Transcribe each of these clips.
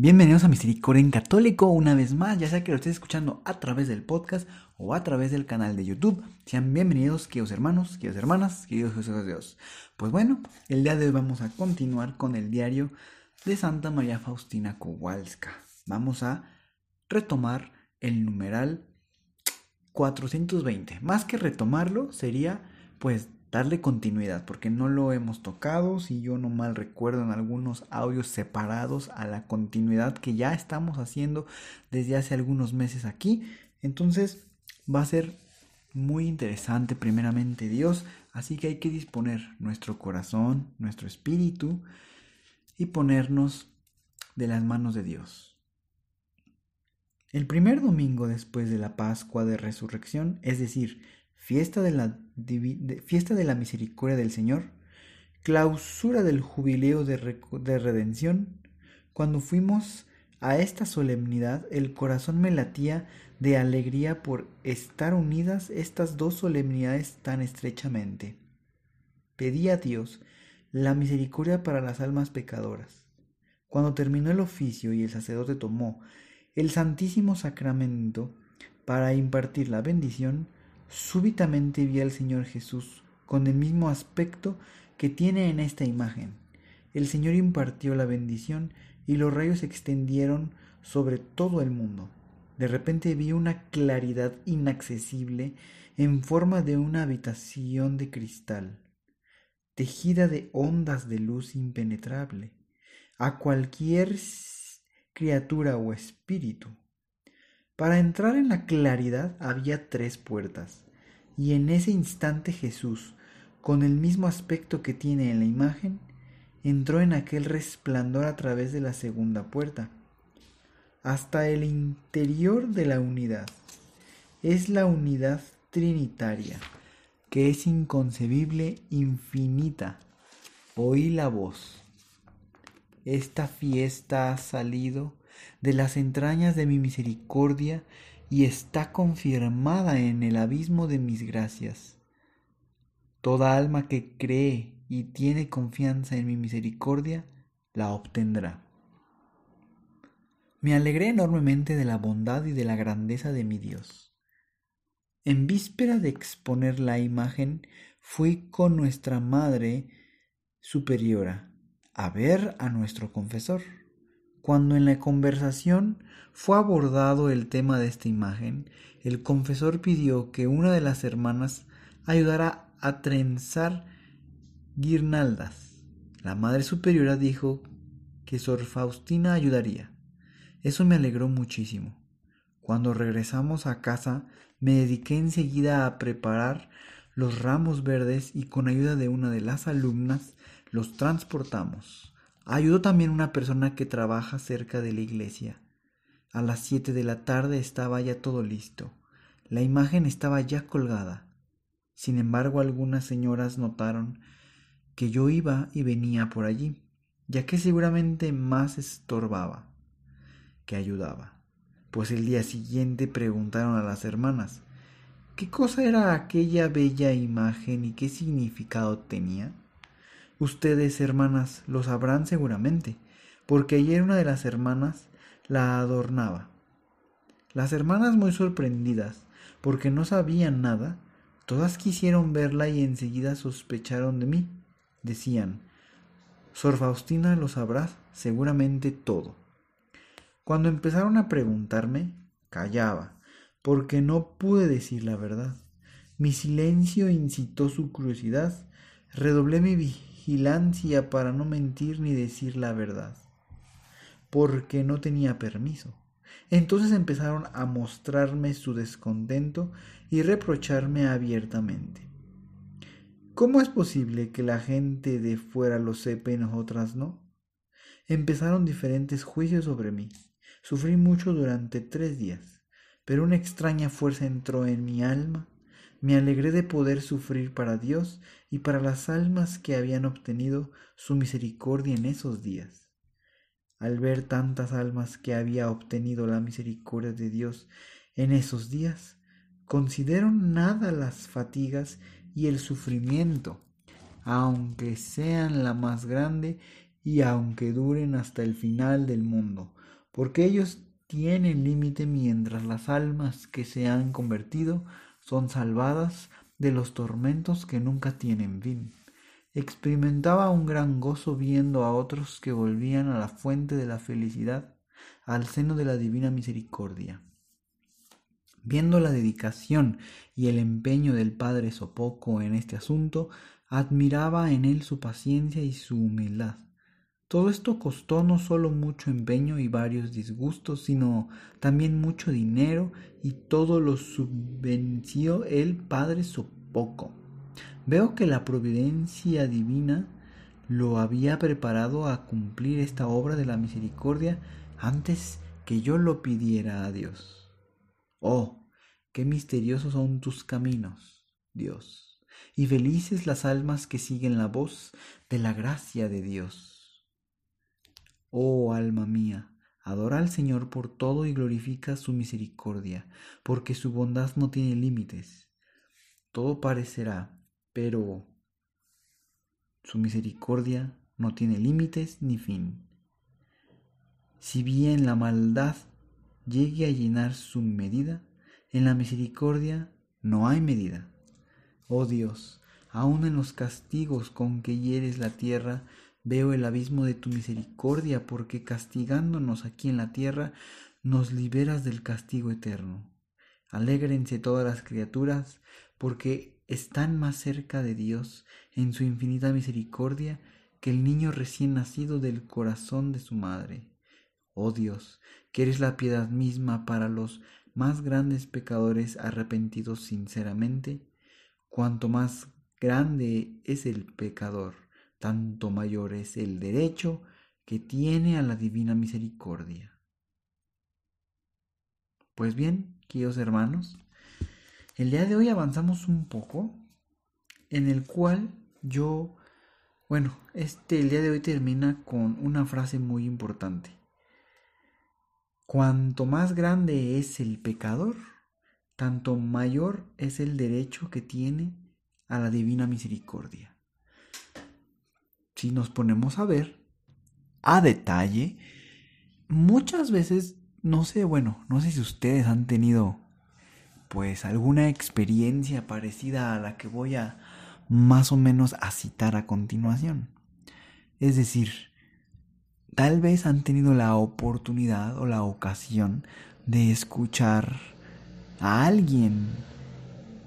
Bienvenidos a Misericordia en Católico una vez más, ya sea que lo estés escuchando a través del podcast o a través del canal de YouTube. Sean bienvenidos, queridos hermanos, queridas hermanas, queridos hijos de Dios. Pues bueno, el día de hoy vamos a continuar con el diario de Santa María Faustina Kowalska. Vamos a retomar el numeral 420. Más que retomarlo, sería pues darle continuidad, porque no lo hemos tocado, si yo no mal recuerdo en algunos audios separados a la continuidad que ya estamos haciendo desde hace algunos meses aquí. Entonces va a ser muy interesante primeramente Dios, así que hay que disponer nuestro corazón, nuestro espíritu y ponernos de las manos de Dios. El primer domingo después de la Pascua de Resurrección, es decir, fiesta de la, fiesta de la misericordia del Señor, clausura del jubileo de, de redención, cuando fuimos a esta solemnidad, el corazón me latía de alegría por estar unidas estas dos solemnidades tan estrechamente. Pedí a Dios la misericordia para las almas pecadoras. Cuando terminó el oficio y el sacerdote tomó el Santísimo Sacramento para impartir la bendición, súbitamente vi al Señor Jesús con el mismo aspecto que tiene en esta imagen. El Señor impartió la bendición y los rayos se extendieron sobre todo el mundo. De repente vi una claridad inaccesible en forma de una habitación de cristal, tejida de ondas de luz impenetrable. A cualquier criatura o espíritu para entrar en la claridad había tres puertas, y en ese instante Jesús, con el mismo aspecto que tiene en la imagen, entró en aquel resplandor a través de la segunda puerta, hasta el interior de la unidad. Es la unidad trinitaria, que es inconcebible, infinita. Oí la voz. Esta fiesta ha salido de las entrañas de mi misericordia y está confirmada en el abismo de mis gracias. Toda alma que cree y tiene confianza en mi misericordia, la obtendrá. Me alegré enormemente de la bondad y de la grandeza de mi Dios. En víspera de exponer la imagen, fui con nuestra Madre Superiora a ver a nuestro confesor. Cuando en la conversación fue abordado el tema de esta imagen, el confesor pidió que una de las hermanas ayudara a trenzar guirnaldas. La Madre Superiora dijo que Sor Faustina ayudaría. Eso me alegró muchísimo. Cuando regresamos a casa, me dediqué enseguida a preparar los ramos verdes y con ayuda de una de las alumnas los transportamos. Ayudó también una persona que trabaja cerca de la iglesia. A las siete de la tarde estaba ya todo listo. La imagen estaba ya colgada. Sin embargo, algunas señoras notaron que yo iba y venía por allí, ya que seguramente más estorbaba que ayudaba. Pues el día siguiente preguntaron a las hermanas qué cosa era aquella bella imagen y qué significado tenía. Ustedes, hermanas, lo sabrán seguramente, porque ayer una de las hermanas la adornaba. Las hermanas muy sorprendidas, porque no sabían nada, todas quisieron verla y enseguida sospecharon de mí. Decían, Sor Faustina lo sabrá seguramente todo. Cuando empezaron a preguntarme, callaba, porque no pude decir la verdad. Mi silencio incitó su curiosidad, redoblé mi vigilancia para no mentir ni decir la verdad, porque no tenía permiso. Entonces empezaron a mostrarme su descontento y reprocharme abiertamente. ¿Cómo es posible que la gente de fuera lo sepa y nosotras no? Empezaron diferentes juicios sobre mí. Sufrí mucho durante tres días, pero una extraña fuerza entró en mi alma. Me alegré de poder sufrir para Dios y para las almas que habían obtenido su misericordia en esos días. Al ver tantas almas que había obtenido la misericordia de Dios en esos días, considero nada las fatigas y el sufrimiento, aunque sean la más grande y aunque duren hasta el final del mundo, porque ellos tienen límite mientras las almas que se han convertido son salvadas de los tormentos que nunca tienen fin. Experimentaba un gran gozo viendo a otros que volvían a la fuente de la felicidad, al seno de la divina misericordia. Viendo la dedicación y el empeño del padre Sopoco en este asunto, admiraba en él su paciencia y su humildad. Todo esto costó no solo mucho empeño y varios disgustos, sino también mucho dinero y todo lo subvenció el Padre Sopoco. Veo que la providencia divina lo había preparado a cumplir esta obra de la misericordia antes que yo lo pidiera a Dios. Oh, qué misteriosos son tus caminos, Dios, y felices las almas que siguen la voz de la gracia de Dios. Oh alma mía, adora al Señor por todo y glorifica su misericordia, porque su bondad no tiene límites. Todo parecerá, pero su misericordia no tiene límites ni fin. Si bien la maldad llegue a llenar su medida, en la misericordia no hay medida. Oh Dios, aun en los castigos con que hieres la tierra, Veo el abismo de tu misericordia, porque castigándonos aquí en la tierra, nos liberas del castigo eterno. Alégrense todas las criaturas, porque están más cerca de Dios en su infinita misericordia que el niño recién nacido del corazón de su madre. Oh Dios, que eres la piedad misma para los más grandes pecadores arrepentidos sinceramente, cuanto más grande es el pecador tanto mayor es el derecho que tiene a la divina misericordia. Pues bien, queridos hermanos, el día de hoy avanzamos un poco en el cual yo, bueno, este el día de hoy termina con una frase muy importante. Cuanto más grande es el pecador, tanto mayor es el derecho que tiene a la divina misericordia si nos ponemos a ver a detalle, muchas veces, no sé, bueno, no sé si ustedes han tenido pues alguna experiencia parecida a la que voy a más o menos a citar a continuación. Es decir, tal vez han tenido la oportunidad o la ocasión de escuchar a alguien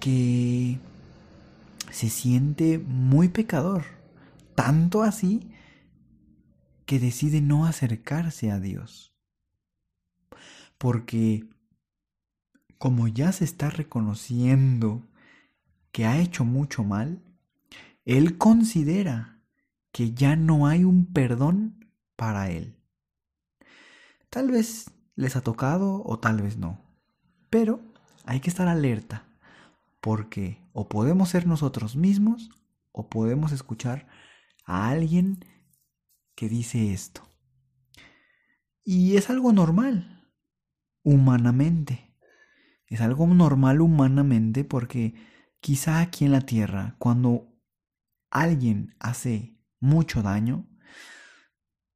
que se siente muy pecador tanto así que decide no acercarse a Dios. Porque como ya se está reconociendo que ha hecho mucho mal, él considera que ya no hay un perdón para él. Tal vez les ha tocado o tal vez no, pero hay que estar alerta porque o podemos ser nosotros mismos o podemos escuchar a alguien que dice esto. Y es algo normal, humanamente. Es algo normal humanamente porque quizá aquí en la tierra, cuando alguien hace mucho daño,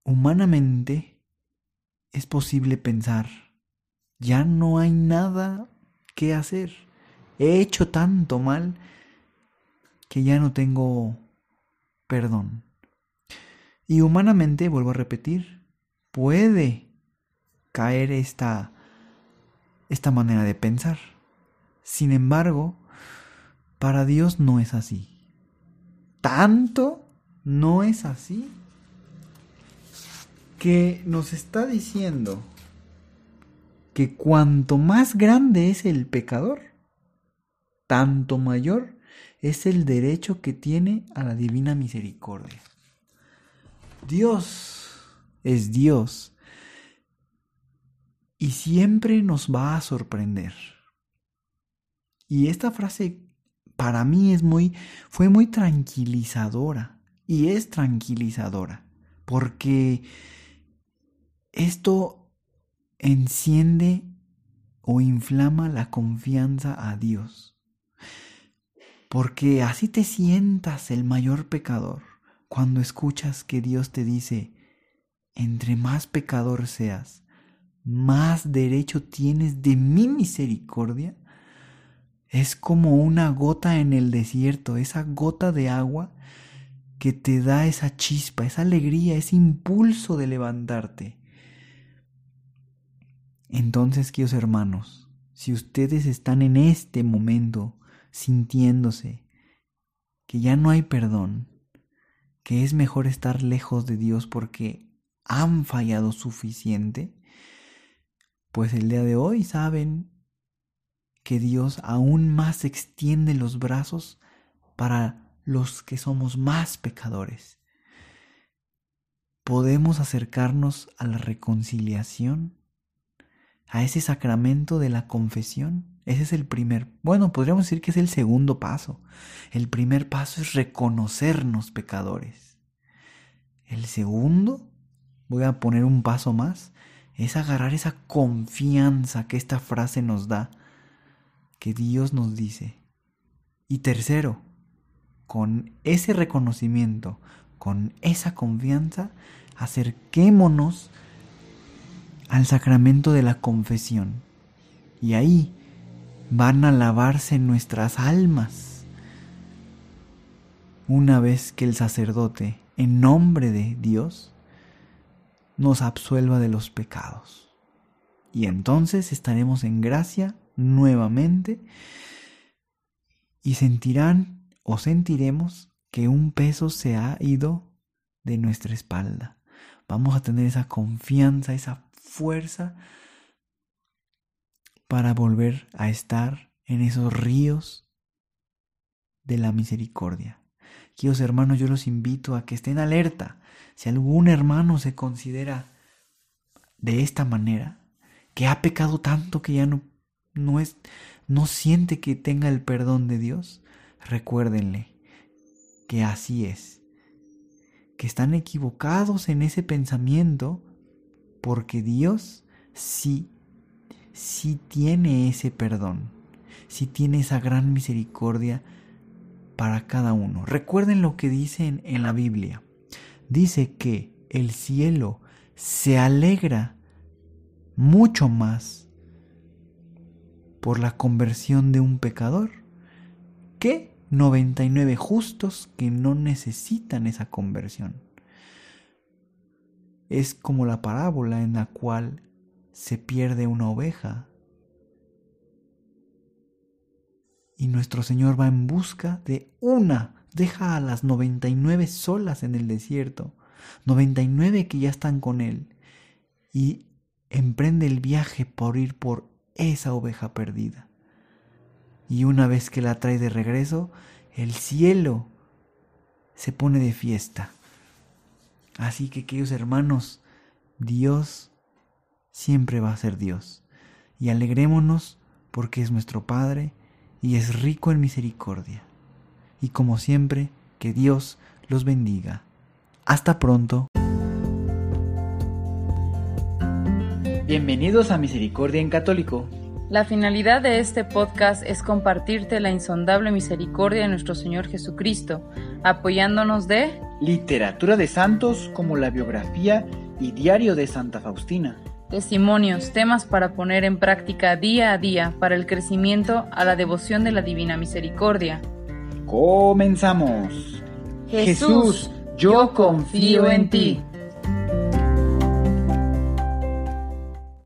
humanamente es posible pensar, ya no hay nada que hacer. He hecho tanto mal que ya no tengo perdón. Y humanamente, vuelvo a repetir, puede caer esta, esta manera de pensar. Sin embargo, para Dios no es así. Tanto no es así que nos está diciendo que cuanto más grande es el pecador, tanto mayor es el derecho que tiene a la divina misericordia. Dios es Dios y siempre nos va a sorprender. Y esta frase para mí es muy fue muy tranquilizadora y es tranquilizadora porque esto enciende o inflama la confianza a Dios. Porque así te sientas el mayor pecador cuando escuchas que Dios te dice, entre más pecador seas, más derecho tienes de mi misericordia. Es como una gota en el desierto, esa gota de agua que te da esa chispa, esa alegría, ese impulso de levantarte. Entonces, queridos hermanos, si ustedes están en este momento sintiéndose que ya no hay perdón, que es mejor estar lejos de Dios porque han fallado suficiente, pues el día de hoy saben que Dios aún más extiende los brazos para los que somos más pecadores. Podemos acercarnos a la reconciliación, a ese sacramento de la confesión. Ese es el primer, bueno, podríamos decir que es el segundo paso. El primer paso es reconocernos pecadores. El segundo, voy a poner un paso más, es agarrar esa confianza que esta frase nos da, que Dios nos dice. Y tercero, con ese reconocimiento, con esa confianza, acerquémonos al sacramento de la confesión. Y ahí van a lavarse nuestras almas. Una vez que el sacerdote, en nombre de Dios, nos absuelva de los pecados. Y entonces estaremos en gracia nuevamente y sentirán o sentiremos que un peso se ha ido de nuestra espalda. Vamos a tener esa confianza, esa fuerza para volver a estar en esos ríos de la misericordia. Queridos hermanos, yo los invito a que estén alerta. Si algún hermano se considera de esta manera, que ha pecado tanto que ya no, no es, no siente que tenga el perdón de Dios, recuérdenle que así es, que están equivocados en ese pensamiento porque Dios sí, sí tiene ese perdón, sí tiene esa gran misericordia para cada uno. Recuerden lo que dicen en la Biblia. Dice que el cielo se alegra mucho más por la conversión de un pecador que 99 justos que no necesitan esa conversión. Es como la parábola en la cual se pierde una oveja. Y nuestro Señor va en busca de una, deja a las 99 solas en el desierto, 99 que ya están con Él. Y emprende el viaje por ir por esa oveja perdida. Y una vez que la trae de regreso, el cielo se pone de fiesta. Así que queridos hermanos, Dios siempre va a ser Dios. Y alegrémonos porque es nuestro Padre y es rico en misericordia. Y como siempre, que Dios los bendiga. Hasta pronto. Bienvenidos a Misericordia en Católico. La finalidad de este podcast es compartirte la insondable misericordia de nuestro Señor Jesucristo, apoyándonos de literatura de santos como la biografía y diario de Santa Faustina, testimonios, temas para poner en práctica día a día para el crecimiento a la devoción de la Divina Misericordia. Comenzamos. Jesús, yo confío en ti.